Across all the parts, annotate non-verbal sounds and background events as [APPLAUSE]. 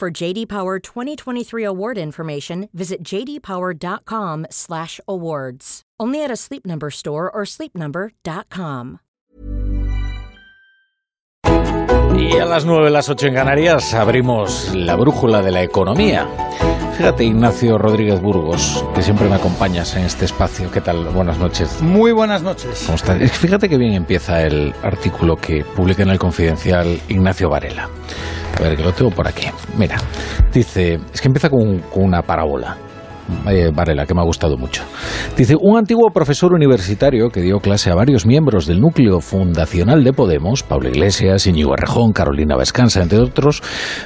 For JD Power 2023 award information, visit jdpower.com/awards. Only at a Sleep Number store or sleepnumber.com. Y a las 9, las 8 en Canarias abrimos la brújula de la economía. Fíjate, Ignacio Rodríguez Burgos, que siempre me acompañas en este espacio. ¿Qué tal? Buenas noches. Muy buenas noches. ¿Cómo estás? Fíjate que bien empieza el artículo que publica en el Confidencial Ignacio Varela. A ver, que lo tengo por aquí. Mira, dice, es que empieza con, una parábola. Eh, Varela, que me ha gustado mucho. Dice, un antiguo profesor universitario que dio clase a varios miembros del núcleo fundacional de Podemos, Pablo Iglesias, Íñigo Errejón, Carolina Vescanza, entre otros,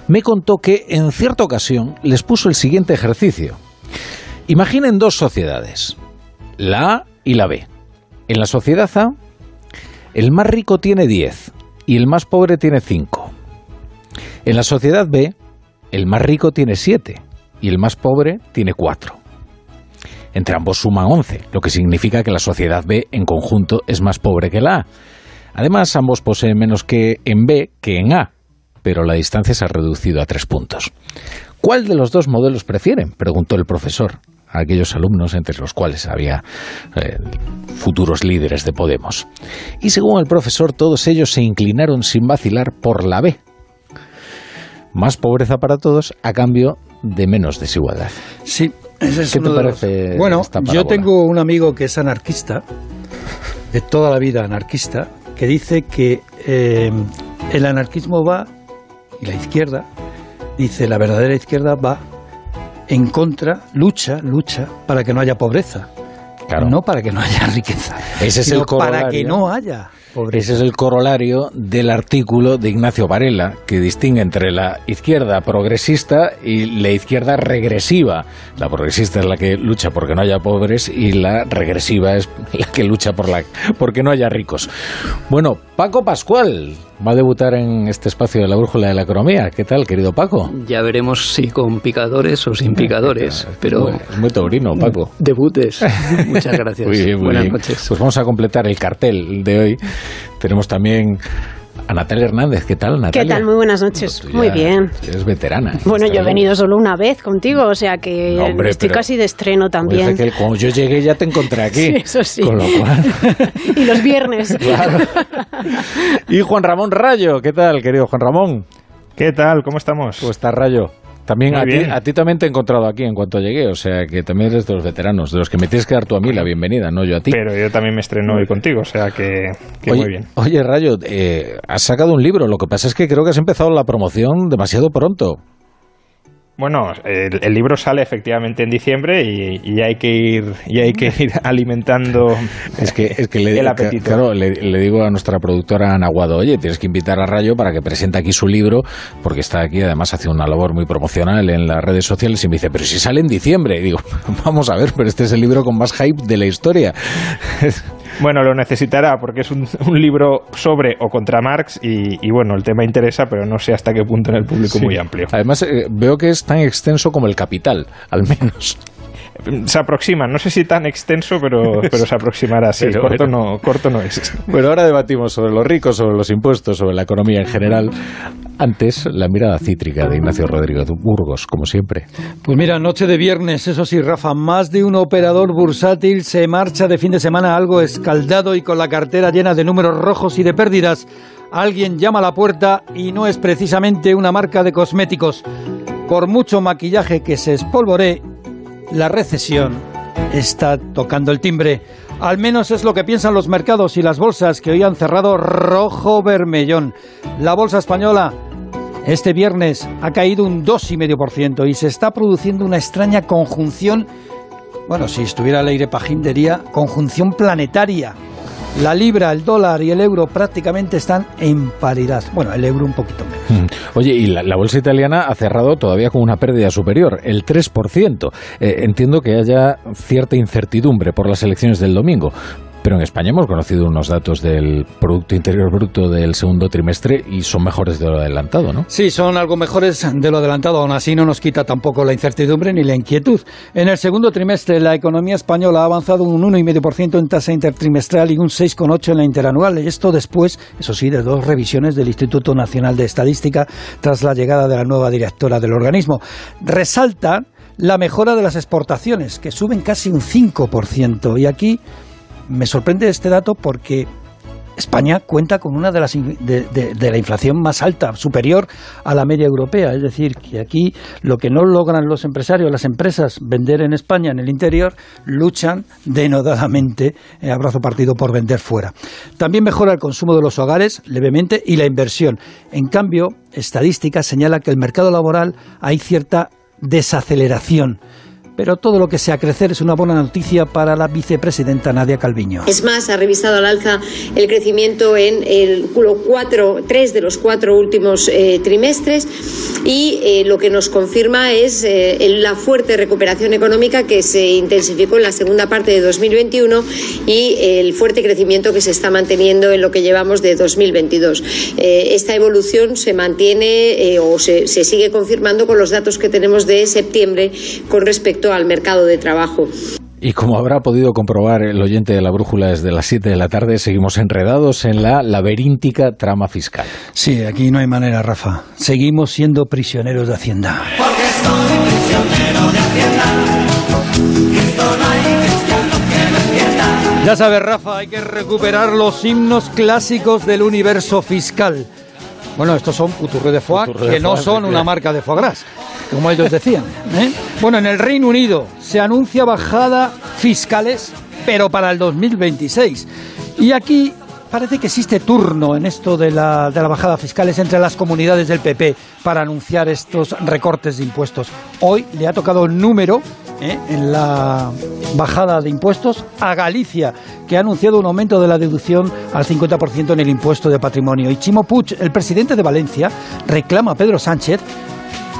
me contó que en cierta ocasión les puso el siguiente ejercicio. Imaginen dos sociedades, la A y la B. En la sociedad A, el más rico tiene 10 y el más pobre tiene 5. En la sociedad B, el más rico tiene 7 y el más pobre tiene 4. Entre ambos suman 11, lo que significa que la sociedad B en conjunto es más pobre que la A. Además, ambos poseen menos que en B que en A, pero la distancia se ha reducido a 3 puntos. ¿Cuál de los dos modelos prefieren? preguntó el profesor a aquellos alumnos entre los cuales había eh, futuros líderes de Podemos. Y según el profesor, todos ellos se inclinaron sin vacilar por la B. Más pobreza para todos a cambio de menos desigualdad. Sí, ese es ¿Qué te de los- parece Bueno, esta yo tengo un amigo que es anarquista, de toda la vida anarquista, que dice que eh, el anarquismo va, y la izquierda, dice la verdadera izquierda va en contra, lucha, lucha para que no haya pobreza. Claro. No para que no haya riqueza. Ese es el para que no haya pobreza. Ese es el corolario del artículo de Ignacio Varela, que distingue entre la izquierda progresista y la izquierda regresiva. La progresista es la que lucha porque no haya pobres y la regresiva es [LAUGHS] la que lucha por la porque no haya ricos. Bueno, Paco Pascual va a debutar en este espacio de la brújula de la economía. ¿Qué tal, querido Paco? Ya veremos si con picadores o sin [LAUGHS] picadores, pero Bueno, es muy taurino, Paco. [LAUGHS] debutes. Muchas gracias. Muy bien, muy Buenas bien. noches. Pues vamos a completar el cartel de hoy. Tenemos también a Natalia Hernández. ¿Qué tal, Natalia? ¿Qué tal? Muy buenas noches. Muy bien. Eres veterana. Bueno, yo he venido solo una vez contigo, o sea que No, hombre, estoy casi de estreno también. que cuando yo llegué ya te encontré aquí. Sí, eso sí. Con lo cual... [LAUGHS] y los viernes. Claro. [LAUGHS] Y Juan Ramón Rayo. ¿Qué tal, querido Juan Ramón? ¿Qué tal? ¿Cómo estamos? ¿Cómo estás, Rayo? También a ti, a ti también te he encontrado aquí en cuanto llegué, o sea que también eres de los veteranos, de los que me tienes que dar tú a mí la bienvenida, no yo a ti. Pero yo también me estreno hoy contigo, o sea que, que oye, muy bien. oye, Rayo, eh, has sacado un libro, lo que pasa es que creo que has empezado la promoción demasiado pronto. Bueno, el, el libro sale efectivamente en diciembre y, y hay que ir y hay que ir [LAUGHS] alimentando Es que, es que le, el apetito. claro, le, le digo a nuestra productora Ana Guado, oye, tienes que invitar a Rayo para que presente aquí su libro, porque está aquí, además hace una labor muy promocional en las redes sociales y me dice, pero si sale en diciembre. Y digo, [LAUGHS] vamos a ver, pero este es el libro con más hype de la historia. [LAUGHS] Bueno, lo necesitará porque es un, un libro sobre o contra Marx y, y, bueno, el tema interesa, pero no sé hasta qué punto en el público Sí. muy amplio. Además, eh, veo que es tan extenso como el Capital, al menos. Se aproxima, no sé si tan extenso, pero, pero se aproximará. Sí, Pero corto, bueno. no, corto no es. Bueno, ahora debatimos sobre los ricos, sobre los impuestos, sobre la economía en general. Antes, la mirada cítrica de Ignacio Rodríguez Burgos, como siempre. Pues mira, noche de viernes, eso sí, Rafa, más de un operador bursátil se marcha de fin de semana algo escaldado y con la cartera llena de números rojos y de pérdidas. Alguien llama a la puerta y no es precisamente una marca de cosméticos. Por mucho maquillaje que se espolvoree, la recesión está tocando el timbre. Al menos es lo que piensan los mercados y las bolsas que hoy han cerrado rojo vermellón. La bolsa española este viernes ha caído un 2,5% y se está produciendo una extraña conjunción, bueno, si estuviera Leire Pajín diría conjunción planetaria. La libra, el dólar y el euro prácticamente están en paridad. Bueno, el euro un poquito menos. Mm. Oye, y la, la bolsa italiana ha cerrado todavía con una pérdida superior, el 3%. Eh, entiendo que haya cierta incertidumbre por las elecciones del domingo. Pero en España hemos conocido unos datos del Producto Interior Bruto del segundo trimestre y son mejores de lo adelantado, ¿no? Sí, son algo mejores de lo adelantado. Aún así no nos quita tampoco la incertidumbre ni la inquietud. En el segundo trimestre la economía española ha avanzado un 1,5% en tasa intertrimestral y un 6,8% en la interanual. Y esto después, eso sí, de dos revisiones del Instituto Nacional de Estadística tras la llegada de la nueva directora del organismo. Resalta la mejora de las exportaciones, que suben casi un 5%. Y aquí me sorprende este dato porque España cuenta con una de las de, la inflación más alta, superior a la media europea. Es decir, que aquí lo que no logran los empresarios, las empresas, vender en España, en el interior, luchan denodadamente, eh, abrazo partido, por vender fuera. También mejora el consumo de los hogares levemente y la inversión. En cambio, estadística señala que el mercado laboral hay cierta desaceleración pero todo lo que sea crecer es una buena noticia para la vicepresidenta Nadia Calviño. Es más, ha revisado al alza el crecimiento en el cuatro, tres de los cuatro últimos eh, trimestres y eh, lo que nos confirma es eh, la fuerte recuperación económica que se intensificó en la segunda parte de 2021 y el fuerte crecimiento que se está manteniendo en lo que llevamos de 2022. esta evolución se mantiene o se, se sigue confirmando con los datos que tenemos de septiembre con respecto al mercado de trabajo. Y como habrá podido comprobar el oyente de la brújula desde las 7 de la tarde, seguimos enredados en la laberíntica trama fiscal. Sí, aquí no hay manera, Rafa. Seguimos siendo prisioneros de Hacienda. Porque soy prisionero de Hacienda. Ya sabes, Rafa, hay que recuperar los himnos clásicos del universo fiscal. Bueno, estos son Couture de Foie, de que no foie, son una marca de foie gras, como ellos decían. ¿eh? Bueno, en el Reino Unido se anuncia bajada fiscales, pero para el 2026. Y aquí parece que existe turno en esto de la, de la bajada fiscales entre las comunidades del PP para anunciar estos recortes de impuestos. Hoy le ha tocado el número ¿eh? en la bajada de impuestos a Galicia, que ha anunciado un aumento de la deducción al 50% en el impuesto de patrimonio. Y Chimo Puig, el presidente de Valencia, reclama a Pedro Sánchez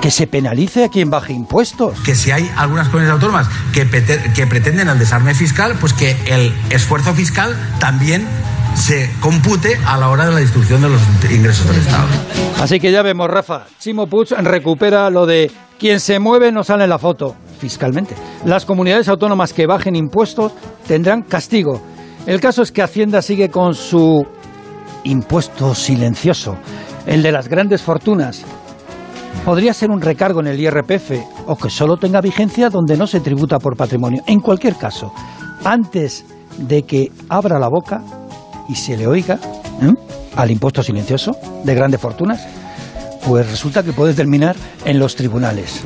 que se penalice a quien baje impuestos. que si hay algunas comunidades autónomas que, que pretenden el desarme fiscal, pues que el esfuerzo fiscal también se compute a la hora de la distribución de los ingresos del Estado. Así que ya vemos, Rafa, Chimo Puig recupera lo de quien se mueve no sale en la foto, fiscalmente. Las comunidades autónomas que bajen impuestos tendrán castigo. El caso es que Hacienda sigue con su impuesto silencioso, el de las grandes fortunas. Podría ser un recargo en el IRPF o que solo tenga vigencia donde no se tributa por patrimonio. En cualquier caso, antes de que abra la boca y se le oiga ¿eh? al impuesto silencioso de grandes fortunas, pues resulta que puede terminar en los tribunales.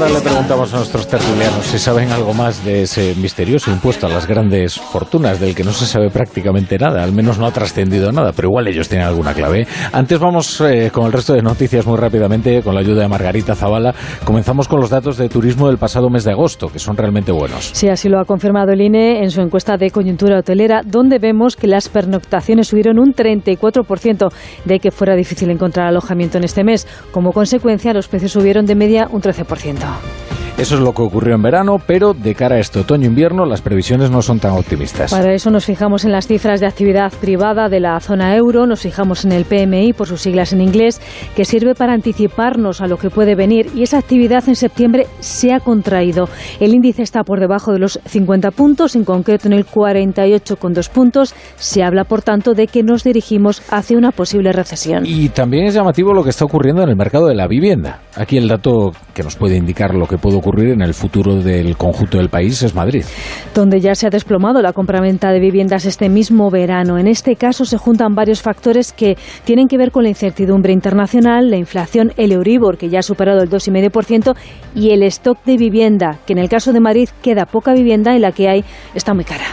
Ahora le preguntamos a nuestros tertulianos si saben algo más de ese misterioso impuesto a las grandes fortunas, del que no se sabe prácticamente nada, al menos no ha trascendido nada, pero igual ellos tienen alguna clave. Antes vamos eh, con el resto de noticias muy rápidamente, con la ayuda de Margarita Zavala. Comenzamos con los datos de turismo del pasado mes de agosto, que son realmente buenos. Sí, así lo ha confirmado el INE en su encuesta de coyuntura hotelera, donde vemos que las pernoctaciones subieron un 34%, de que fuera difícil encontrar alojamiento en este mes. Como consecuencia, los precios subieron de media un 13%. あ。Eso es lo que ocurrió en verano, pero de cara a este otoño-invierno las previsiones no son tan optimistas. Para eso nos fijamos en las cifras de actividad privada de la zona euro, nos fijamos en el PMI, por sus siglas en inglés, que sirve para anticiparnos a lo que puede venir y esa actividad en septiembre se ha contraído. El índice está por debajo de los 50 puntos, en concreto en el 48,2 puntos. Se habla, por tanto, de que nos dirigimos hacia una posible recesión. Y también es llamativo lo que está ocurriendo en el mercado de la vivienda. Aquí el dato que nos puede indicar lo que puede ocurrir en el futuro del conjunto del país es Madrid. donde ya se ha desplomado la compraventa de viviendas este mismo verano. En este caso se juntan varios factores que tienen que ver con la incertidumbre internacional, la inflación, el Euribor, que ya ha superado el 2,5%, y el stock de vivienda, que en el caso de Madrid queda poca vivienda y la que hay está muy cara.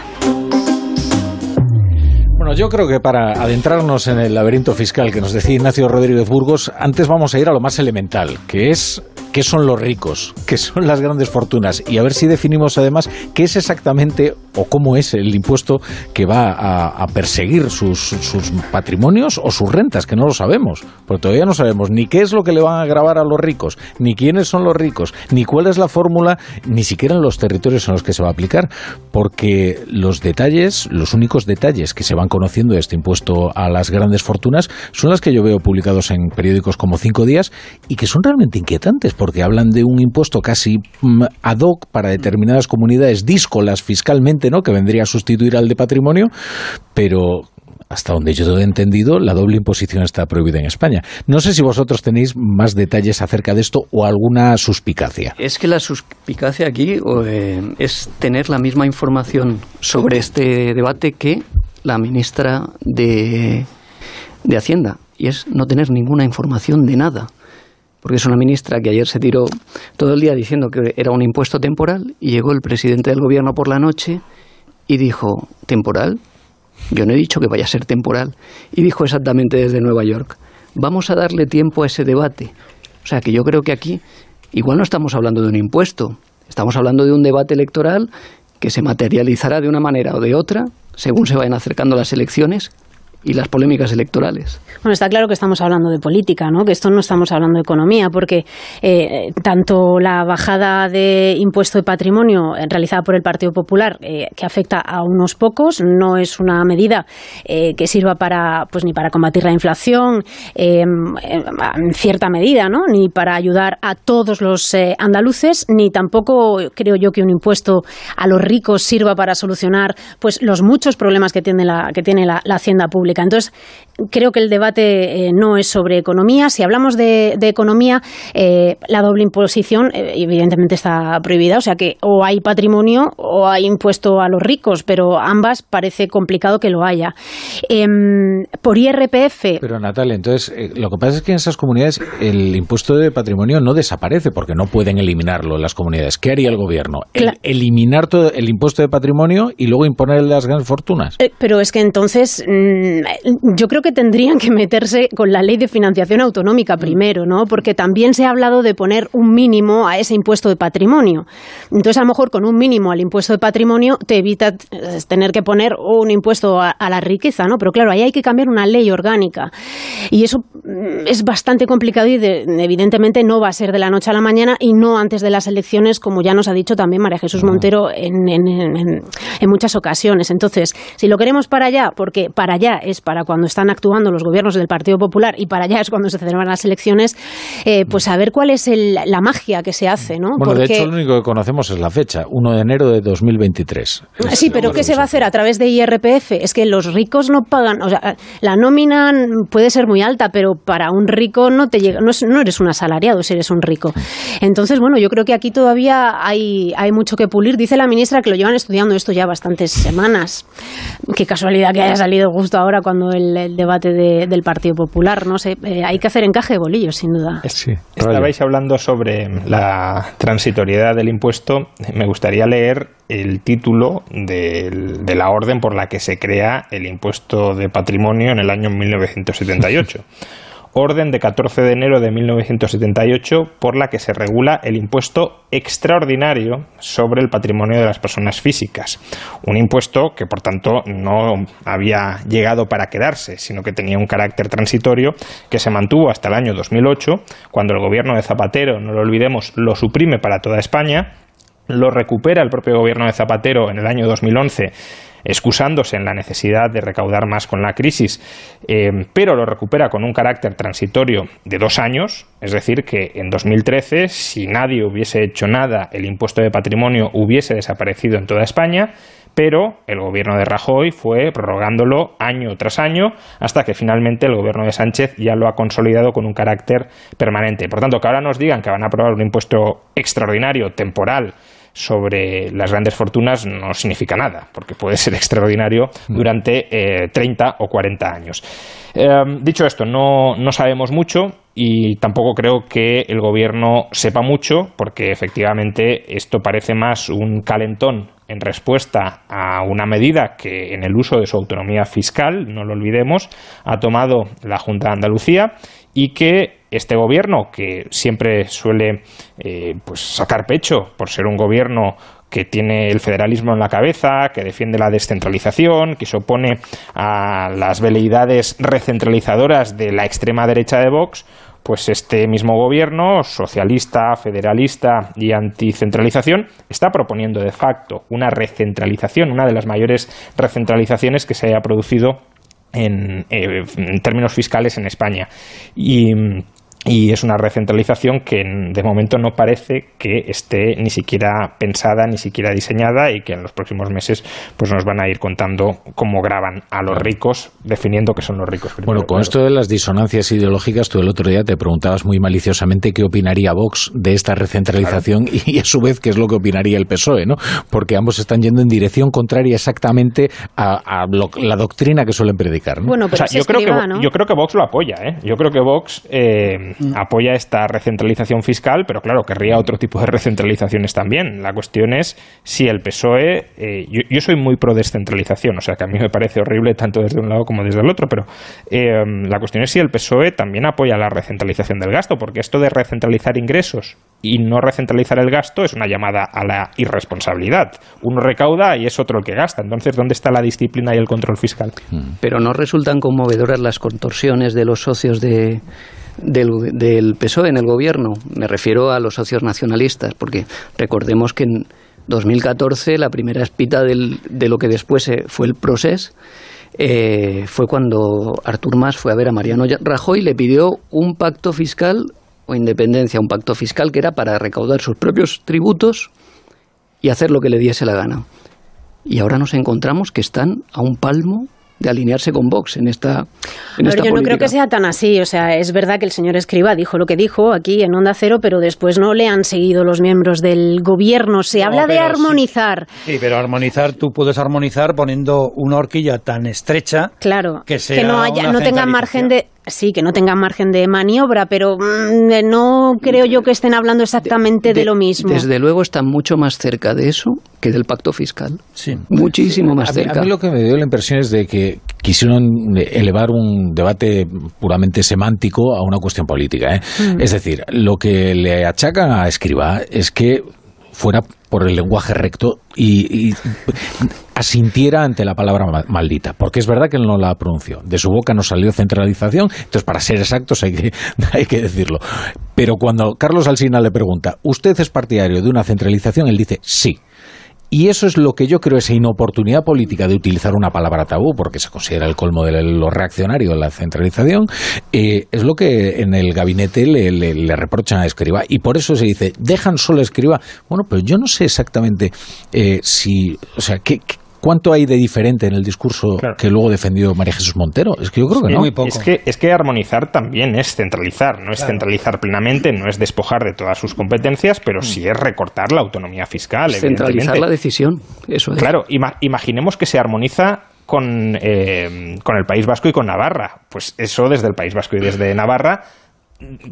Bueno, yo creo que para adentrarnos en el laberinto fiscal que nos decía Ignacio Rodríguez Burgos, antes vamos a ir a lo más elemental, que es qué son los ricos, qué son las grandes fortunas y a ver si definimos además qué es exactamente o cómo es el impuesto que va a, perseguir sus, sus patrimonios o sus rentas, que no lo sabemos, porque todavía no sabemos ni qué es lo que le van a grabar a los ricos, ni quiénes son los ricos, ni cuál es la fórmula, ni siquiera en los territorios en los que se va a aplicar, porque los detalles, los únicos detalles que se van conociendo de este impuesto a las grandes fortunas son las que yo veo publicados en periódicos como Cinco Días y que son realmente inquietantes, porque hablan de un impuesto casi mm, ad hoc para determinadas comunidades díscolas fiscalmente, ¿no? que vendría a sustituir al de patrimonio, pero hasta donde yo he entendido, la doble imposición está prohibida en España. No sé si vosotros tenéis más detalles acerca de esto o alguna suspicacia. Es que la suspicacia aquí eh, es tener la misma información sobre este debate que la ministra de, de Hacienda, y es no tener ninguna información de nada. Porque es una ministra que ayer se tiró todo el día diciendo que era un impuesto temporal y llegó el presidente del gobierno por la noche y dijo, ¿temporal? Yo no he dicho que vaya a ser temporal. Y dijo exactamente desde Nueva York, vamos a darle tiempo a ese debate. O sea que yo creo que aquí igual no estamos hablando de un impuesto, estamos hablando de un debate electoral que se materializará de una manera o de otra según se vayan acercando las elecciones y las polémicas electorales. Bueno, está claro que estamos hablando de política, ¿no? Que esto no estamos hablando de economía, porque eh, tanto la bajada de impuesto de patrimonio eh, realizada por el Partido Popular, eh, que afecta a unos pocos, no es una medida eh, que sirva para, pues ni para combatir la inflación, en cierta medida, ¿no? Ni para ayudar a todos los andaluces, ni tampoco creo yo que un impuesto a los ricos sirva para solucionar, pues los muchos problemas que tiene la que tiene la hacienda pública. Entonces, creo que el debate eh, no es sobre economía. Si hablamos de, de economía, eh, la doble imposición eh, evidentemente está prohibida. O sea que o hay patrimonio o hay impuesto a los ricos, pero ambas parece complicado que lo haya. Em, por IRPF. Pero Natalia, entonces lo que pasa es que en esas comunidades el impuesto de patrimonio no desaparece porque no pueden eliminarlo en las comunidades. ¿Qué haría el gobierno? El- eliminar todo el impuesto de patrimonio y luego imponer las grandes fortunas. Pero es que entonces mm, yo creo que tendrían que meterse con la ley de financiación autonómica primero, ¿no? Porque también se ha hablado de poner un mínimo a ese impuesto de patrimonio. Entonces, a lo mejor con un mínimo al impuesto de patrimonio te evita eh, tener que poner un impuesto a, a la riqueza, ¿no? Pero claro, ahí hay que cambiar una ley orgánica. Y eso mm, es bastante complicado y de- evidentemente no va a ser de la noche a la mañana y no antes de las elecciones, como ya nos ha dicho también María Jesús Montero en- en- en muchas ocasiones. Entonces, si lo queremos para allá, porque para allá es para cuando están actuando los gobiernos del Partido Popular y para allá es cuando se celebran las elecciones, eh, pues a ver cuál es el- la magia que se hace, ¿no? Bueno, de Porque- hecho, lo único que conocemos es la fecha, 1 de enero de 2023. Es Sí, pero ¿qué se va a hacer a través de IRPF? Es que los ricos no pagan, o sea, la nómina puede ser muy alta, pero para un rico no te llega, no, es- no eres un asalariado si eres un rico. Entonces, bueno, yo creo que aquí todavía hay, hay mucho que pulir. Dice la ministra que lo llevan estudiando esto ya bastantes semanas. Qué casualidad que haya salido justo ahora cuando el, el debate de- del Partido Popular, no sé, eh, hay que hacer encaje de bolillos, sin duda. Sí, Estabais hablando sobre la transitoriedad del impuesto. Me gustaría leer el título del- de la orden por la que se crea el impuesto de patrimonio en el año 1978. [LAUGHS] Orden de 14 de enero de 1978 por la que se regula el impuesto extraordinario sobre el patrimonio de las personas físicas. Un impuesto que, por tanto, no había llegado para quedarse, sino que tenía un carácter transitorio que se mantuvo hasta el año 2008, cuando el gobierno de Zapatero, no lo olvidemos, lo suprime para toda España, lo recupera el propio gobierno de Zapatero en el año 2011 excusándose en la necesidad de recaudar más con la crisis, eh, pero lo recupera con un carácter transitorio de dos años, es decir, que en 2013, si nadie hubiese hecho nada, el impuesto de patrimonio hubiese desaparecido en toda España, pero el gobierno de Rajoy fue prorrogándolo año tras año hasta que finalmente el gobierno de Sánchez ya lo ha consolidado con un carácter permanente. Por tanto, que ahora nos digan que van a aprobar un impuesto extraordinario, temporal, sobre las grandes fortunas no significa nada, porque puede ser [LAUGHS] extraordinario durante eh, 30 o 40 años. Eh, dicho esto, no, no sabemos mucho y tampoco creo que el gobierno sepa mucho, porque efectivamente esto parece más un calentón en respuesta a una medida que en el uso de su autonomía fiscal, no lo olvidemos, ha tomado la Junta de Andalucía y que este gobierno, que siempre suele eh, pues sacar pecho por ser un gobierno que tiene el federalismo en la cabeza, que defiende la descentralización, que se opone a las veleidades recentralizadoras de la extrema derecha de Vox, pues este mismo gobierno, socialista, federalista y anticentralización, está proponiendo de facto una recentralización, una de las mayores recentralizaciones que se haya producido en, eh, en términos fiscales en España. Y y es una recentralización que de momento no parece que esté ni siquiera pensada ni siquiera diseñada y que en los próximos meses pues nos van a ir contando cómo graban a los ricos definiendo que son los ricos bueno con esto de las disonancias ideológicas tú el otro día te preguntabas muy maliciosamente qué opinaría Vox de esta recentralización y a su vez qué es lo que opinaría el PSOE no porque ambos están yendo en dirección contraria exactamente a, la doctrina que suelen predicar bueno pero yo creo que yo creo que Vox lo apoya ¿eh? yo creo que Vox eh. Apoya esta recentralización fiscal, pero claro, querría otro tipo de recentralizaciones también. La cuestión es si el PSOE, eh, yo, soy muy pro descentralización, o sea que a mí me parece horrible tanto desde un lado como desde el otro, pero eh, la cuestión es si el PSOE también apoya la recentralización del gasto, porque esto de recentralizar ingresos y no recentralizar el gasto es una llamada a la irresponsabilidad. Uno recauda y es otro el que gasta. Entonces, ¿dónde está la disciplina y el control fiscal? Pero no resultan conmovedoras las contorsiones de los socios de del, del PSOE en el gobierno. Me refiero a los socios nacionalistas, porque recordemos que en 2014 la primera espita del, de lo que después fue el proceso eh, fue cuando Artur Mas fue a ver a Mariano Rajoy y le pidió un pacto fiscal o independencia, un pacto fiscal que era para recaudar sus propios tributos y hacer lo que le diese la gana. Y ahora nos encontramos que están a un palmo de alinearse con Vox en esta, en yo no creo que sea tan así. O sea, es verdad que el señor Escriba dijo lo que dijo aquí en Onda Cero, pero después no le han seguido los miembros del gobierno. Se habla de armonizar. Sí. pero armonizar, tú puedes armonizar poniendo una horquilla tan estrecha claro, que, que no, haya, no tenga margen de Sí, que no tengan margen de maniobra, pero mm, eh, no creo yo que estén hablando exactamente de, lo mismo. Desde luego están mucho más cerca de eso que del pacto fiscal. Sí. Muchísimo más cerca. A mí lo que me dio la impresión es de que quisieron elevar un debate puramente semántico a una cuestión política. ¿eh? Mm. Es decir, lo que le achacan a Escriba es que fuera por el lenguaje recto y, asintiera ante la palabra maldita, porque es verdad que él no la pronunció. De su boca no salió centralización, entonces para ser exactos hay que, [LAUGHS] hay que decirlo. Pero cuando Carlos Alsina le pregunta, ¿usted es partidario de una centralización? Él dice sí. Y eso es lo que yo creo, esa inoportunidad política de utilizar una palabra tabú, porque se considera el colmo de lo reaccionario, la centralización, eh, es lo que en el gabinete le, reprochan a Escriba. Y por eso se dice, dejan solo a Escriba. Bueno, pero yo no sé exactamente eh, si, o sea, qué, ¿Cuánto hay de diferente en el discurso que luego defendió María Jesús Montero? Es que yo creo que no. Muy poco. Es que, es que armonizar también es centralizar, no es centralizar plenamente, no es despojar de todas sus competencias, pero sí es recortar la autonomía fiscal. Centralizar la decisión, eso es. Claro, imaginemos que se armoniza con, eh, con el País Vasco y con Navarra. Pues eso desde el País Vasco y desde Navarra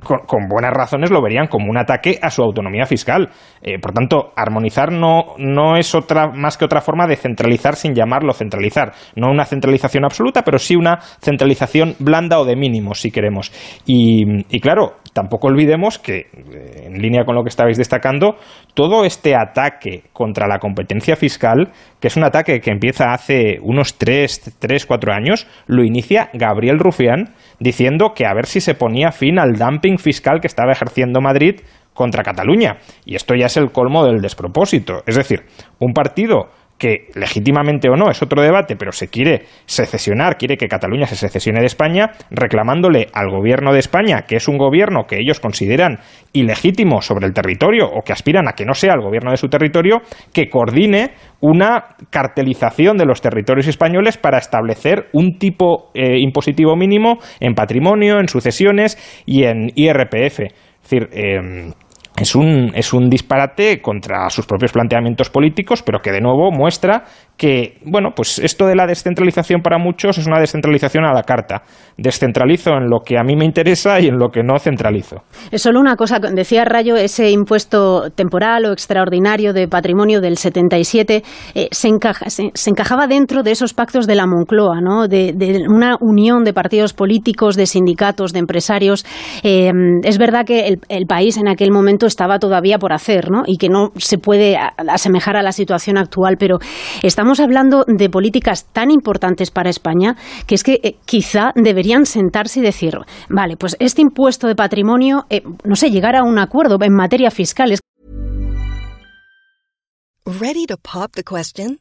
con, buenas razones lo verían como un ataque a su autonomía fiscal. Eh, por tanto, armonizar no, no es otra, más que otra forma de centralizar sin llamarlo centralizar. No una centralización absoluta, pero sí una centralización blanda o de mínimos, si queremos. Y, y claro, tampoco olvidemos que, eh, en línea con lo que estabais destacando, todo este ataque contra la competencia fiscal, que es un ataque que empieza hace unos 3, 3 4 años, lo inicia Gabriel Rufián diciendo que a ver si se ponía fin al dumping fiscal que estaba ejerciendo Madrid contra Cataluña. Y esto ya es el colmo del despropósito. Es decir, un partido que legítimamente o no es otro debate, pero se quiere secesionar, quiere que Cataluña se secesione de España, reclamándole al gobierno de España, que es un gobierno que ellos consideran ilegítimo sobre el territorio o que aspiran a que no sea el gobierno de su territorio, que coordine una cartelización de los territorios españoles para establecer un tipo eh, impositivo mínimo en patrimonio, en sucesiones y en IRPF. Es decir, em, es un, es un disparate contra sus propios planteamientos políticos, pero que de nuevo muestra que, bueno, pues esto de la descentralización para muchos es una descentralización a la carta. Descentralizo en lo que a mí me interesa y en lo que no centralizo. Es solo una cosa, decía Rayo, ese impuesto temporal o extraordinario de patrimonio del 77 eh, se, encaja, se, encajaba dentro de esos pactos de la Moncloa, ¿no? de, una unión de partidos políticos, de sindicatos, de empresarios. Eh, es verdad que el, el, país en aquel momento estaba todavía por hacer ¿no? y que no se puede asemejar a la situación actual, pero estamos estamos hablando de políticas tan importantes para España que es que eh, quizá deberían sentarse y decir, vale, pues este impuesto de patrimonio, eh, no sé, llegar a un acuerdo en materia fiscal. Ready to pop the question?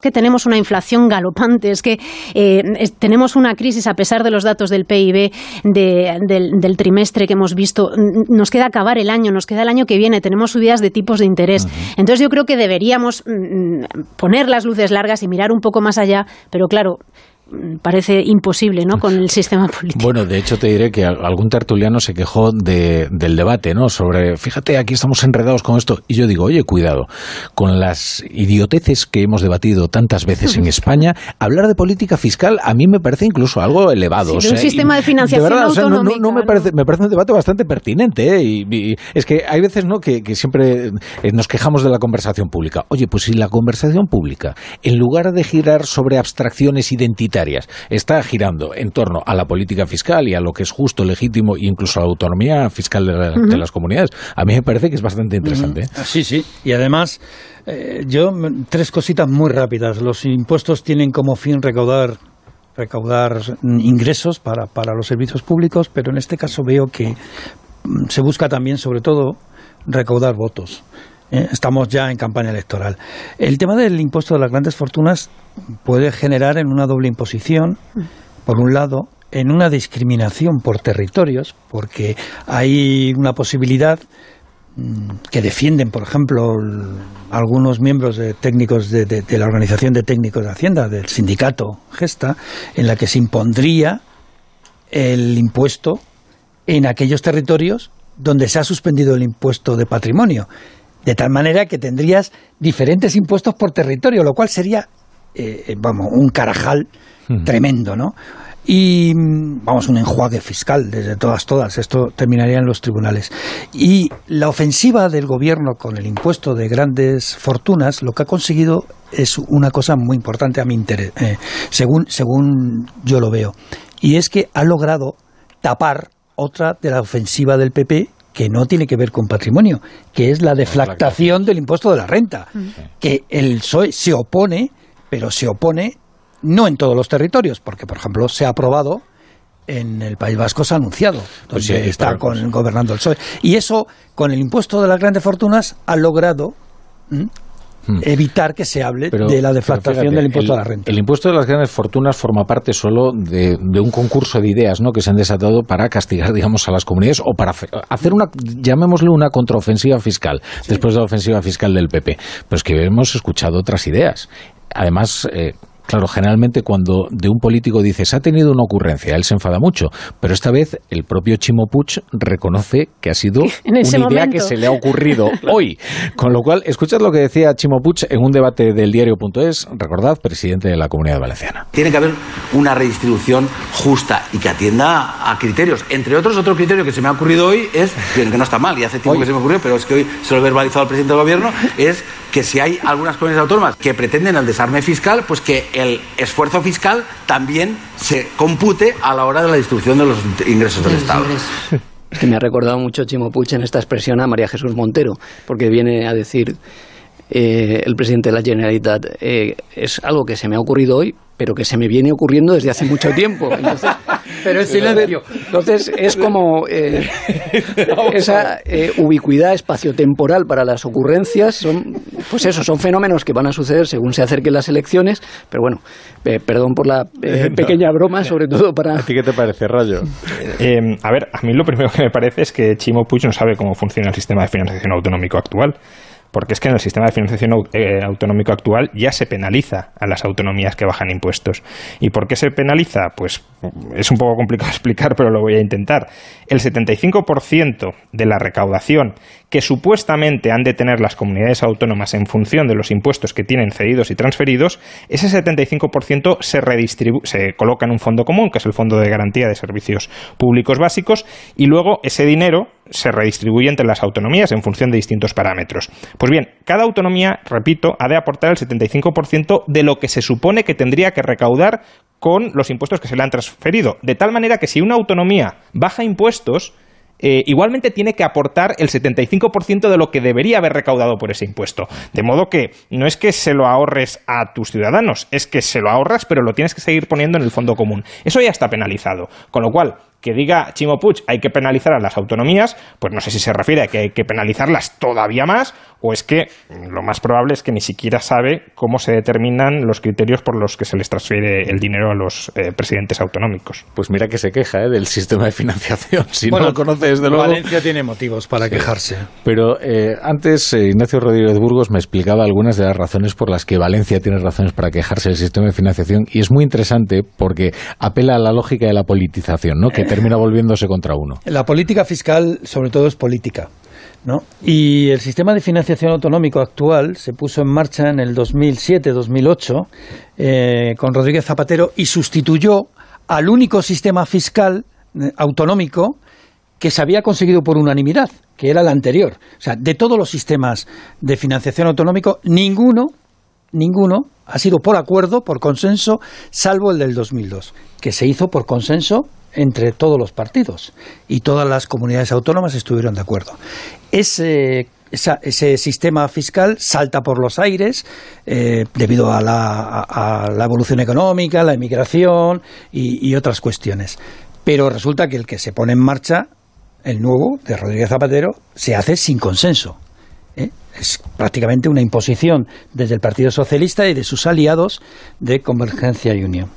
Que tenemos una inflación galopante, es que eh, tenemos una crisis a pesar de los datos del PIB del, trimestre que hemos visto. Nos queda acabar el año, nos queda el año que viene, tenemos subidas de tipos de interés. Entonces yo creo que deberíamos mm, poner las luces largas y mirar un poco más allá, pero claro, parece imposible ¿no? con el sistema político. Bueno, de hecho te diré que algún tertuliano se quejó de, del debate, ¿no? Sobre, fíjate, aquí estamos enredados con esto. Y yo digo, oye, cuidado, con las idioteces que hemos debatido tantas veces en España, hablar de política fiscal a mí me parece incluso algo elevado. un sistema de financiación no, me, parece, me parece un debate bastante pertinente. ¿eh? Y, es que hay veces ¿no? que, que siempre eh, nos quejamos de la conversación pública. Oye, pues si la conversación pública, en lugar de girar sobre abstracciones identitarias, está girando en torno a la política fiscal y a lo que es justo, legítimo e incluso a la autonomía fiscal de, las comunidades. A mí me parece que es bastante interesante. ¿eh? Sí, sí. Y además, eh, yo, tres cositas muy rápidas. Los impuestos tienen como fin recaudar recaudar ingresos para, para los servicios públicos, pero en este caso veo que mm, se busca también, sobre todo, recaudar votos. ¿Eh? estamos ya en campaña electoral. El tema del impuesto de las grandes fortunas puede generar en una doble imposición, por un lado, en una discriminación por territorios, porque hay una posibilidad mm, que defienden, por ejemplo, algunos miembros de técnicos de, de, la Organización de Técnicos de Hacienda, del sindicato Gesta, en la que se impondría el impuesto en aquellos territorios donde se ha suspendido el impuesto de patrimonio. De tal manera que tendrías diferentes impuestos por territorio, lo cual sería, eh, eh, vamos, un carajal tremendo, ¿no? Y, vamos, un enjuague fiscal desde todas, todas. Esto terminaría en los tribunales. Y la ofensiva del gobierno con el impuesto de grandes fortunas, lo que ha conseguido es una cosa muy importante a mi interés, eh, según, según yo lo veo. Y es que ha logrado tapar otra de la ofensiva del PP que no tiene que ver con patrimonio, que es la deflactación del impuesto de la renta, que el PSOE se opone, pero se opone no en todos los territorios, porque por ejemplo se ha aprobado en el País Vasco se ha anunciado, pues donde está con, gobernando el PSOE. Y eso, con el impuesto de las grandes fortunas, ha logrado. Evitar que se hable Pero- de la deflactación del impuesto el, a la renta. El impuesto de las grandes fortunas forma parte solo de, de un concurso de ideas ¿no? que se han desatado para castigar, digamos, a las comunidades o para hacer una, llamémosle una contraofensiva fiscal, después de la ofensiva fiscal del PP. Pero es que hemos escuchado otras ideas. Además, eh, Claro, generalmente cuando de un político dices ha tenido una ocurrencia, él se enfada mucho, pero esta vez el propio Chimo Puig reconoce que ha sido [LAUGHS] una idea momento. que se le ha ocurrido [LAUGHS] hoy. Con lo cual, escuchad lo que decía Chimo Puig en un debate del diario.es, recordad, presidente de la Comunidad Valenciana. Tiene que haber una redistribución justa y que atienda a criterios. Entre otros, otro criterio que se me ha ocurrido hoy es, que no está mal, y hace tiempo que se me ocurrió, pero es que hoy se lo he verbalizado al presidente del gobierno, [LAUGHS] es que si hay algunas comunidades autónomas que pretenden el desarme fiscal, pues que el esfuerzo fiscal también se compute a la hora de la distribución de los ingresos del Estado. Es que me ha recordado mucho Chimo Puig en esta expresión a María Jesús Montero, porque viene a decir eh, el presidente de la Generalitat, eh, es algo que se me ha ocurrido hoy, pero que se me viene ocurriendo desde hace mucho tiempo. Entonces, [LAUGHS] Pero es silencio. entonces es como eh, [LAUGHS] esa eh, ubicuidad espaciotemporal para las ocurrencias, son, pues eso, son fenómenos que van a suceder según se acerquen las elecciones, pero bueno, eh, perdón por la eh, No. pequeña broma, sobre todo para... ti qué te parece, Rayo? Eh, a ver, a mí lo primero que me parece es que Chimo Puig no sabe cómo funciona el sistema de financiación autonómico actual. Porque es que en el sistema de financiación eh, autonómico actual ya se penaliza a las autonomías que bajan impuestos. ¿Y por qué se penaliza? Pues es un poco complicado [LAUGHS] explicar, pero lo voy a intentar. El 75% de la recaudación que supuestamente han de tener las comunidades autónomas en función de los impuestos que tienen cedidos y transferidos, ese 75% se, se coloca en un fondo común, que es el Fondo de Garantía de Servicios Públicos Básicos, y luego ese dinero se redistribuye entre las autonomías en función de distintos parámetros. Pues bien, cada autonomía, repito, ha de aportar el 75% de lo que se supone que tendría que recaudar con los impuestos que se le han transferido. De tal manera que si una autonomía baja impuestos, eh, igualmente tiene que aportar el 75% de lo que debería haber recaudado por ese impuesto. De modo que no es que se lo ahorres a tus ciudadanos, es que se lo ahorras, pero lo tienes que seguir poniendo en el fondo común. Eso ya está penalizado. Con lo cual, que diga Chimo Puig hay que penalizar a las autonomías, pues no sé si se refiere a que hay que penalizarlas todavía más o es que lo más probable es que ni siquiera sabe cómo se determinan los criterios por los que se les transfiere el dinero a los eh, presidentes autonómicos. Pues mira que se queja ¿eh? del sistema de financiación. [LAUGHS] Si no Bueno, lo conoce, desde luego. Valencia tiene motivos para quejarse. Pero eh, antes eh, Ignacio Rodríguez Burgos me explicaba algunas de las razones por las que Valencia tiene razones para quejarse del sistema de financiación y es muy interesante porque apela a la lógica de la politización, ¿no? que [LAUGHS] termina volviéndose contra uno. La política fiscal, sobre todo, es política. ¿no? Y el sistema de financiación autonómico actual se puso en marcha en el 2007-2008 eh, con Rodríguez Zapatero y sustituyó al único sistema fiscal eh, autonómico que se había conseguido por unanimidad, que era el anterior. O sea, de todos los sistemas de financiación autonómico, ninguno, ninguno ha sido por acuerdo, por consenso, salvo el del 2002, que se hizo por consenso entre todos los partidos y todas las comunidades autónomas estuvieron de acuerdo. Ese, ese sistema fiscal salta por los aires eh, debido a la, a- la evolución económica, la inmigración y, y otras cuestiones. Pero resulta que el que se pone en marcha, el nuevo, de Rodríguez Zapatero, se hace sin consenso. ¿eh? Es prácticamente una imposición desde el Partido Socialista y de sus aliados de Convergencia y Unión.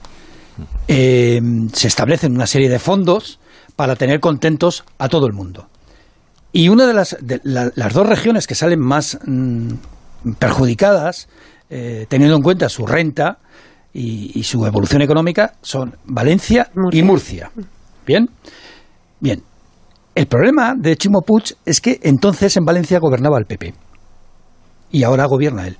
Eh, se establecen una serie de fondos para tener contentos a todo el mundo. Y una de las, de la- las dos regiones que salen más mm, perjudicadas, eh, teniendo en cuenta su renta y, y su evolución económica, son Valencia y Murcia. Bien, bien. El problema de Chimo Puig es que entonces en Valencia gobernaba el PP y ahora gobierna él.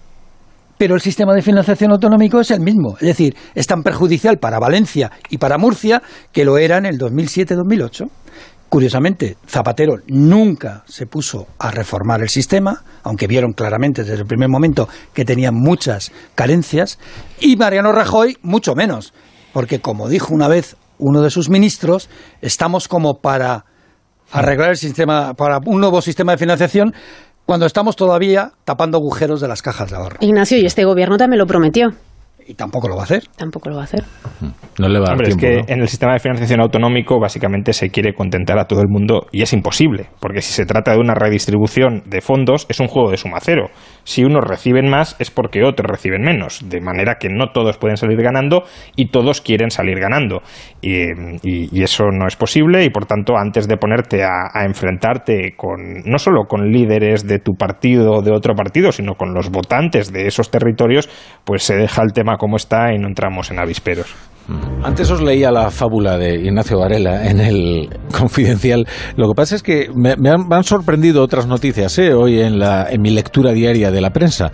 Pero el sistema de financiación autonómico es el mismo. Es decir, es tan perjudicial para Valencia y para Murcia que lo era en el 2007-2008. Curiosamente, Zapatero nunca se puso a reformar el sistema, aunque vieron claramente desde el primer momento que tenía muchas carencias, y Mariano Rajoy mucho menos, porque como dijo una vez uno de sus ministros, estamos como para arreglar el sistema, para un nuevo sistema de financiación, cuando estamos todavía tapando agujeros de las cajas de ahorro. Ignacio, y este gobierno también lo prometió. Y tampoco lo va a hacer. Tampoco lo va a hacer. No le va a dar Hombre, tiempo, es que ¿no? en el sistema de financiación autonómico básicamente se quiere contentar a todo el mundo y es imposible, porque si se trata de una redistribución de fondos es un juego de suma cero. Si unos reciben más es porque otros reciben menos, de manera que no todos pueden salir ganando y todos quieren salir ganando. Y, y- y eso no es posible y por tanto antes de ponerte a, a enfrentarte con no solo con líderes de tu partido o de otro partido, sino con los votantes de esos territorios, pues se deja el tema como está y no entramos en avisperos. Antes os leía la fábula de Ignacio Varela en el [LAUGHS] Confidencial. Lo que pasa es que me, me han, me han sorprendido otras noticias ¿eh? hoy en, la, en mi lectura diaria de la prensa.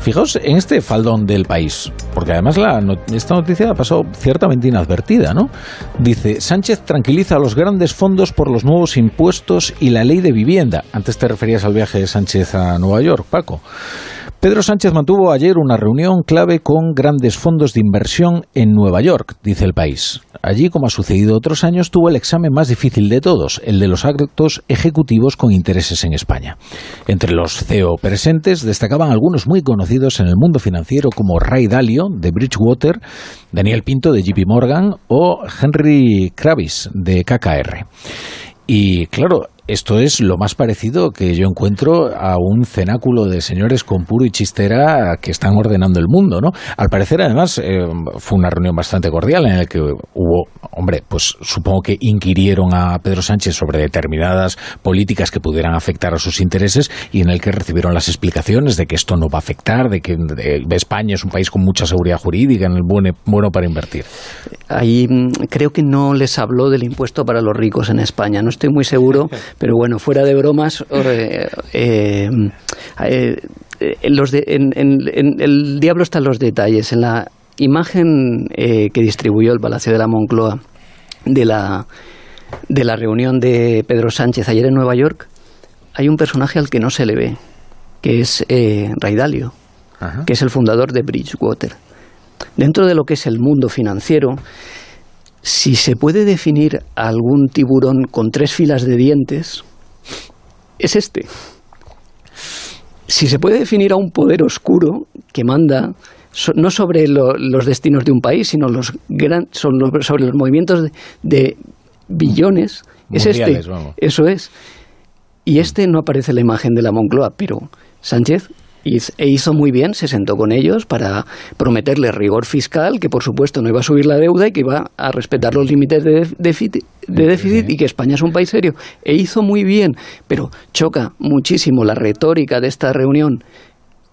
Fijaos en este faldón del país, porque además la, esta noticia ha pasado ciertamente inadvertida, ¿no? Dice, Sánchez tranquiliza a los grandes fondos por los nuevos impuestos y la ley de vivienda. Antes te referías al viaje de Sánchez a Nueva York, Paco. Pedro Sánchez mantuvo ayer una reunión clave con grandes fondos de inversión en Nueva York, dice el país. Allí, como ha sucedido otros años, tuvo el examen más difícil de todos, el de los actos ejecutivos con intereses en España. Entre los CEO presentes destacaban algunos muy conocidos en el mundo financiero como Ray Dalio, de Bridgewater, Daniel Pinto, de JP Morgan, o Henry Kravis, de KKR. Y claro, esto es lo más parecido que yo encuentro a un cenáculo de señores con puro y chistera que están ordenando el mundo, ¿no? Al parecer, además, eh, fue una reunión bastante cordial en la que hubo, hombre, pues supongo que inquirieron a Pedro Sánchez sobre determinadas políticas que pudieran afectar a sus intereses y en el que recibieron las explicaciones de que esto no va a afectar, de que de- España es un país con mucha seguridad jurídica, en el bueno, bueno para invertir. Ahí mm, creo que no les habló del impuesto para los ricos en España. No estoy muy seguro, [LAUGHS] pero bueno, fuera de bromas, eh, eh, eh, en los de- en- en- en- el diablo está en los detalles. En la imagen eh, que distribuyó el Palacio de la Moncloa de la, de la reunión de Pedro Sánchez ayer en Nueva York, hay un personaje al que no se le ve, que es eh, Ray Dalio, que es el fundador de Bridgewater. Dentro de lo que es el mundo financiero, si se puede definir a algún tiburón con tres filas de dientes, es este. Si se puede definir a un poder oscuro que manda so- no sobre lo- los destinos de un país, sino los gran- son los- sobre los movimientos de, de billones, es Mundiales, este. vamos. Eso es. Y este no aparece en la imagen de la Moncloa, pero Sánchez e hizo muy bien, se sentó con ellos para prometerles rigor fiscal, que por supuesto no iba a subir la deuda y que iba a respetar los límites de déficit, de déficit y que España es un país serio. E hizo muy bien, pero choca muchísimo la retórica de esta reunión.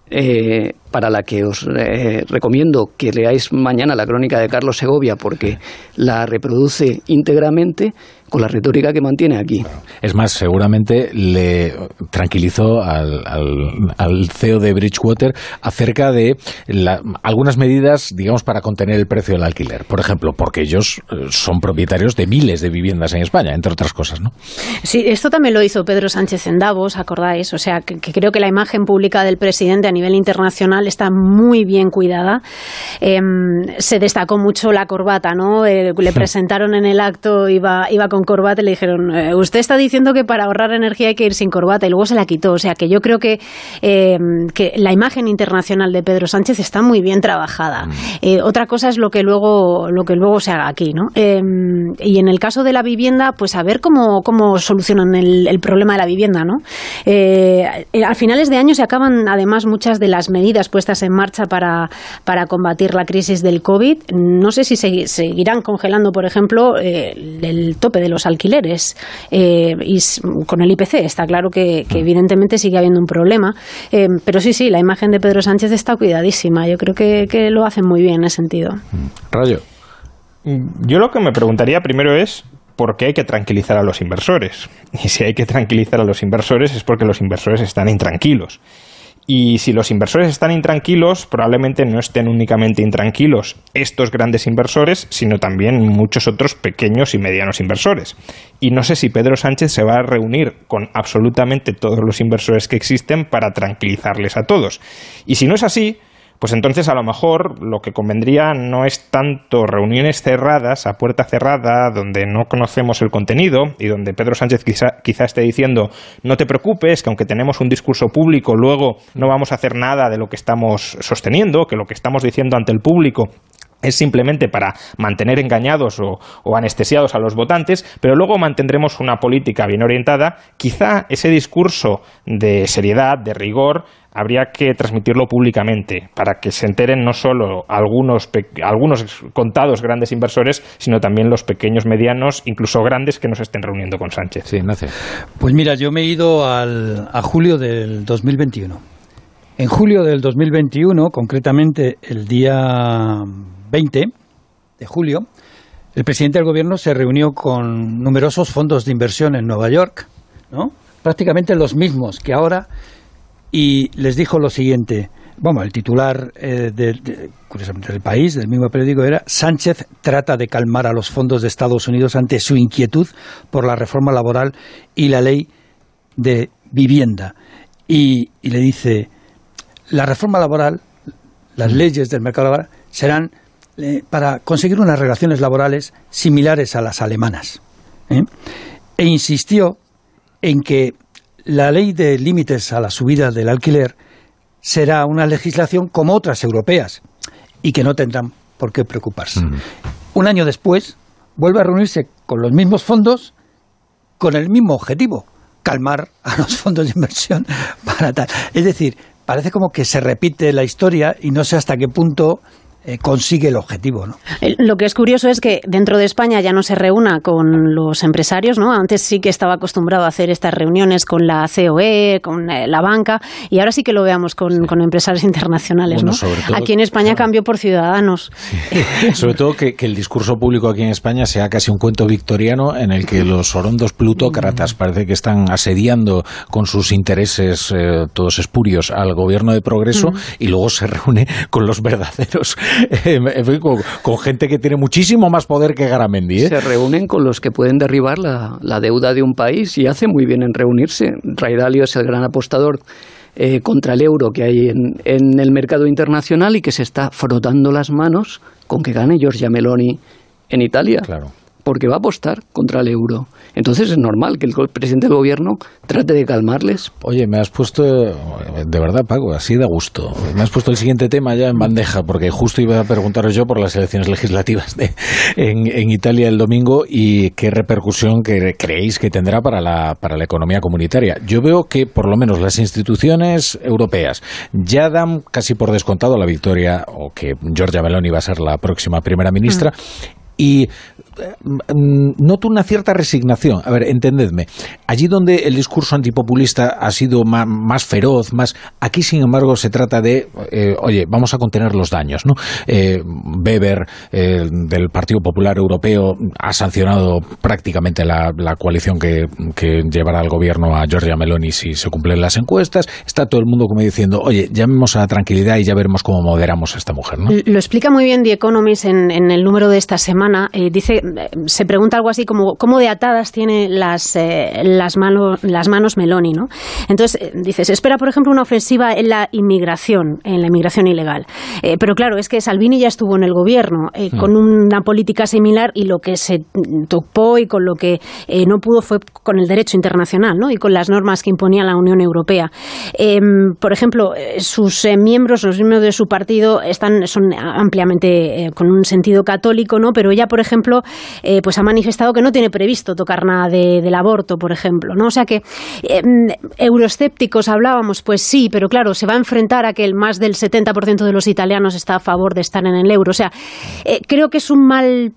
eh, para la que os eh, recomiendo que leáis mañana la crónica de Carlos Segovia porque la reproduce íntegramente con la retórica que mantiene aquí. Es más, seguramente le tranquilizó al, al- al CEO de Bridgewater acerca de la- algunas medidas, digamos, para contener el precio del alquiler. Por ejemplo, porque ellos eh, son propietarios de miles de viviendas en España, entre otras cosas, ¿no? Sí, esto también lo hizo Pedro Sánchez en Davos, acordáis. O sea, que, que creo que la imagen pública del presidente a nivel internacional está muy bien cuidada. Em, se destacó mucho la corbata, ¿no? Eh, le [LAUGHS] presentaron en el acto, iba, iba con corbata y le dijeron, eh, usted está diciendo que para ahorrar energía hay que ir sin corbata y luego se la quitó. O sea, que yo creo que, em, que la imagen internacional de Pedro Sánchez está muy bien trabajada. Eh, otra cosa es lo que luego, lo que luego se haga aquí, ¿no? Em, y en el caso de la vivienda, pues a ver cómo, cómo solucionan el, el problema de la vivienda, ¿no? Eh, a finales de año se acaban además muchas de las medidas puestas en marcha para, para combatir la crisis del COVID. No sé si se- seguirán congelando, por ejemplo, eh, el tope de los alquileres. Eh, y con el IPC está claro que, que evidentemente sigue habiendo un problema. Eh, pero sí, sí, la imagen de Pedro Sánchez está cuidadísima. Yo creo que, que lo hacen muy bien en ese sentido. Rayo. Yo lo que me preguntaría primero es por qué hay que tranquilizar a los inversores. [LAUGHS] Y si hay que tranquilizar a los inversores es porque los inversores están intranquilos. Y si los inversores están intranquilos, probablemente no estén únicamente intranquilos estos grandes inversores, sino también muchos otros pequeños y medianos inversores. Y no sé si Pedro Sánchez se va a reunir con absolutamente todos los inversores que existen para tranquilizarles a todos. Y si no es así, pues entonces a lo mejor lo que convendría no es tanto reuniones cerradas, a puerta cerrada, donde no conocemos el contenido y donde Pedro Sánchez quizá, esté diciendo no te preocupes, que aunque tenemos un discurso público, luego no vamos a hacer nada de lo que estamos sosteniendo, que lo que estamos diciendo ante el público es simplemente para mantener engañados o, o, anestesiados a los votantes, pero luego mantendremos una política bien orientada. Quizá ese discurso de seriedad, de rigor, habría que transmitirlo públicamente para que se enteren no solo algunos, algunos contados grandes inversores, sino también los pequeños, medianos, incluso grandes que nos estén reuniendo con Sánchez. Sí, Ignacio. Pues mira, yo me he ido al, a julio del 2021. En julio del 2021, concretamente el día 20 de julio, el presidente del gobierno se reunió con numerosos fondos de inversión en Nueva York, ¿no? prácticamente los mismos que ahora, y les dijo lo siguiente. Bueno, el titular eh, de, curiosamente del país, del mismo periódico, era Sánchez trata de calmar a los fondos de Estados Unidos ante su inquietud por la reforma laboral y la ley de vivienda. Y le dice, la reforma laboral, las leyes del mercado laboral, serán eh, para conseguir unas relaciones laborales similares a las alemanas. ¿eh? E insistió en que la ley de límites a la subida del alquiler será una legislación como otras europeas y que no tendrán por qué preocuparse. Mm. Un año después, vuelve a reunirse con los mismos fondos con el mismo objetivo, calmar a los fondos de inversión para tal. Es decir, parece como que se repite la historia y no sé hasta qué punto eh, consigue el objetivo. ¿no? Lo que es curioso es que dentro de España ya no se reúna con los empresarios, ¿no? Antes sí que estaba acostumbrado a hacer estas reuniones con la COE, con eh, la banca, y ahora sí que lo veamos con, sí. con empresarios internacionales, bueno, ¿no? Todo, aquí en España claro. cambió por ciudadanos. Sí. [LAUGHS] [LAUGHS] sobre todo que, que, el discurso público aquí en España sea casi un cuento victoriano en el que los orondos plutócratas parece que están asediando con sus intereses eh, todos espurios al gobierno de progreso mm. y luego se reúne con los verdaderos [LAUGHS] con, con, gente que tiene muchísimo más poder que Garamendi. ¿eh? Se reúnen con los que pueden derribar la, la, deuda de un país y hace muy bien en reunirse. Ray Dalio es el gran apostador eh, contra el euro que hay en, en, el mercado internacional y que se está frotando las manos con que gane Giorgia Meloni en Italia. Claro. Porque va a apostar contra el euro. Entonces es normal que el presidente del gobierno trate de calmarles. Oye, me has puesto, de verdad, Paco, así de gusto. Me has puesto el siguiente tema ya en bandeja, porque justo iba a preguntaros yo por las elecciones legislativas de, en, en, Italia el domingo y qué repercusión que creéis que tendrá para la, para la economía comunitaria. Yo veo que por lo menos las instituciones europeas ya dan casi por descontado la victoria o que Giorgia Meloni va a ser la próxima primera ministra. Mm y noto una cierta resignación. A ver, entendedme. Allí donde el discurso antipopulista ha sido más, más feroz, más. Aquí, sin embargo, se trata de. Eh, oye, vamos a contener los daños, ¿no? Eh, Weber, eh, del Partido Popular Europeo, ha sancionado prácticamente la, la coalición que, que, llevará al gobierno a Giorgia Meloni si se cumplen las encuestas. Está todo el mundo como diciendo, oye, llamemos a la tranquilidad y ya veremos cómo moderamos a esta mujer, ¿no? Lo explica muy bien The Economist en, en el número de esta semana. Eh, dice, se pregunta algo así como, ¿cómo de atadas tiene las, eh, las, mano, las manos Meloni, ¿no? Entonces, eh, dice, se espera, por ejemplo, una ofensiva en la inmigración, en la inmigración ilegal. pero claro, es que Salvini ya estuvo en el gobierno mm. con una política similar y lo que se topó y con lo que no pudo fue con el derecho internacional, ¿no? Y con las normas que imponía la Unión Europea. Em, por ejemplo, sus miembros, los miembros de su partido, están, son ampliamente con un sentido católico, ¿no? Pero ella, por ejemplo, eh, pues ha manifestado que no tiene previsto tocar nada de, del aborto, por ejemplo, ¿no? O sea que eh, euroescépticos hablábamos, pues sí, pero claro, se va a enfrentar a que el más del 70% de los italianos está a favor de estar en el euro. O sea, eh, creo que es un mal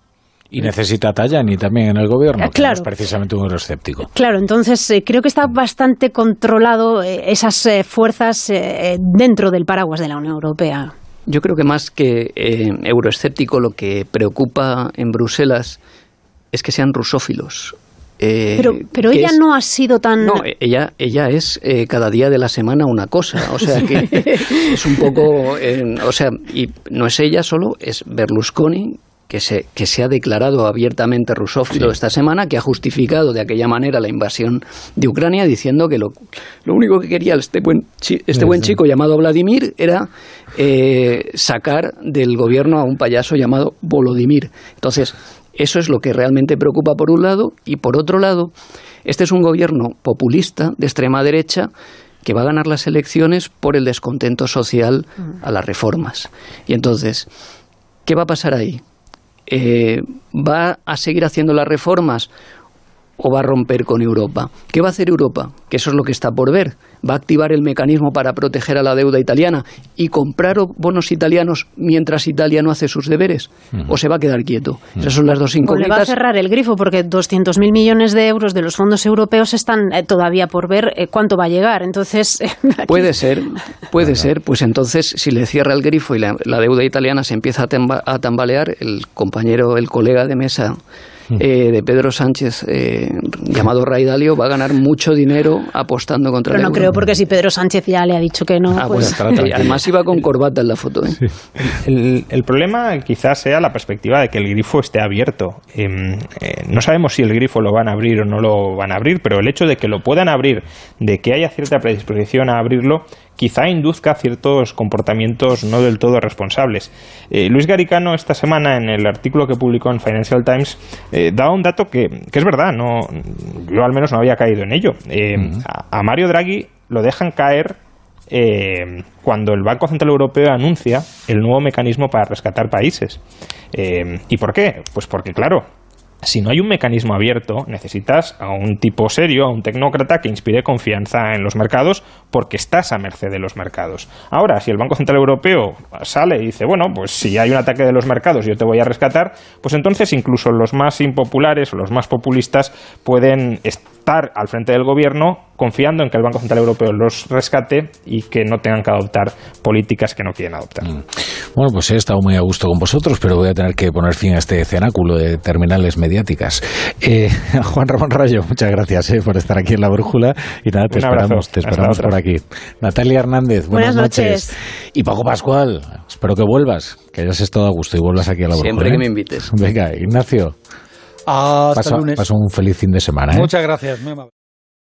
y necesita Tajani también en el gobierno, que claro. no es precisamente un euroscéptico. Claro, entonces eh, creo que está bastante controlado eh, esas eh, fuerzas dentro del paraguas de la Unión Europea. Yo creo que más que eh, euroescéptico, lo que preocupa en Bruselas es que sean rusófilos. Eh, pero pero ella es, no ha sido tan... No, ella, ella es eh, cada día de la semana una cosa. O sea que [LAUGHS] es un poco... o sea, y no es ella solo, es Berlusconi, que se, que se ha declarado abiertamente rusófilo esta semana, que ha justificado de aquella manera la invasión de Ucrania, diciendo que lo, lo único que quería este buen, chi- este buen chico llamado Vladimir era eh, sacar del gobierno a un payaso llamado Volodymyr. Entonces, eso es lo que realmente preocupa por un lado, y por otro lado, este es un gobierno populista de extrema derecha que va a ganar las elecciones por el descontento social a las reformas. Y entonces, ¿qué va a pasar ahí? Eh, ¿Va a seguir haciendo las reformas o va a romper con Europa? ¿Qué va a hacer Europa? Que eso es lo que está por ver. ¿Va a activar el mecanismo para proteger a la deuda italiana y comprar bonos italianos mientras Italia no hace sus deberes? ¿O se va a quedar quieto? Esas son las dos O le va a incógnitas. cerrar el grifo porque 200.000 millones de euros de los fondos europeos están eh, todavía por ver eh, cuánto va a llegar. Entonces, eh, [LAUGHS] aquí- Puede ser, puede ser. Pues entonces, si le cierra el grifo y la, la deuda italiana se empieza a, tamba- a tambalear, el compañero, el colega de mesa eh, de Pedro Sánchez, eh, llamado Ray Dalio, va a ganar mucho dinero apostando contra pero el no euro. creo porque si Pedro Sánchez ya le ha dicho que no, Ah, pues bueno, y [LAUGHS] además iba con corbata en la foto. ¿eh? El, el problema quizás sea la perspectiva de que el grifo esté abierto. Em, eh, no sabemos si el grifo lo van a abrir o no lo van a abrir, pero el hecho de que lo puedan abrir, de que haya cierta predisposición a abrirlo, quizá induzca ciertos comportamientos no del todo responsables. Eh, Luis Garicano esta semana en el artículo que publicó en Financial Times eh, daba un dato que, que es verdad, no, yo al menos no había caído en ello. Eh, a, a Mario Draghi lo dejan caer eh, cuando el Banco Central Europeo anuncia el nuevo mecanismo para rescatar países. ¿Y por qué? Pues porque, claro, si no hay un mecanismo abierto, necesitas a un tipo serio, a un tecnócrata que inspire confianza en los mercados porque estás a merced de los mercados. Ahora, si el Banco Central Europeo sale y dice, bueno, pues si hay un ataque de los mercados yo te voy a rescatar, pues entonces incluso los más impopulares o los más populistas pueden estar al frente del gobierno confiando en que el Banco Central Europeo los rescate y que no tengan que adoptar políticas que no quieren adoptar. Bueno, pues he estado muy a gusto con vosotros, pero voy a tener que poner fin a este cenáculo de terminales mediáticas. Eh, [LAUGHS] Juan Ramón Rayo, muchas gracias eh, por estar aquí en La Brújula y nada, te Un esperamos, te esperamos por aquí. Natalia Hernández, buenas, Buenas noches. Y Paco Pascual, espero que vuelvas, que hayas estado a gusto y vuelvas aquí a La Brújula. Siempre que ¿eh? me invites. Venga, Ignacio, Hasta pasa, lunes. pasa un feliz fin de semana. ¿eh? Muchas gracias. muy amable.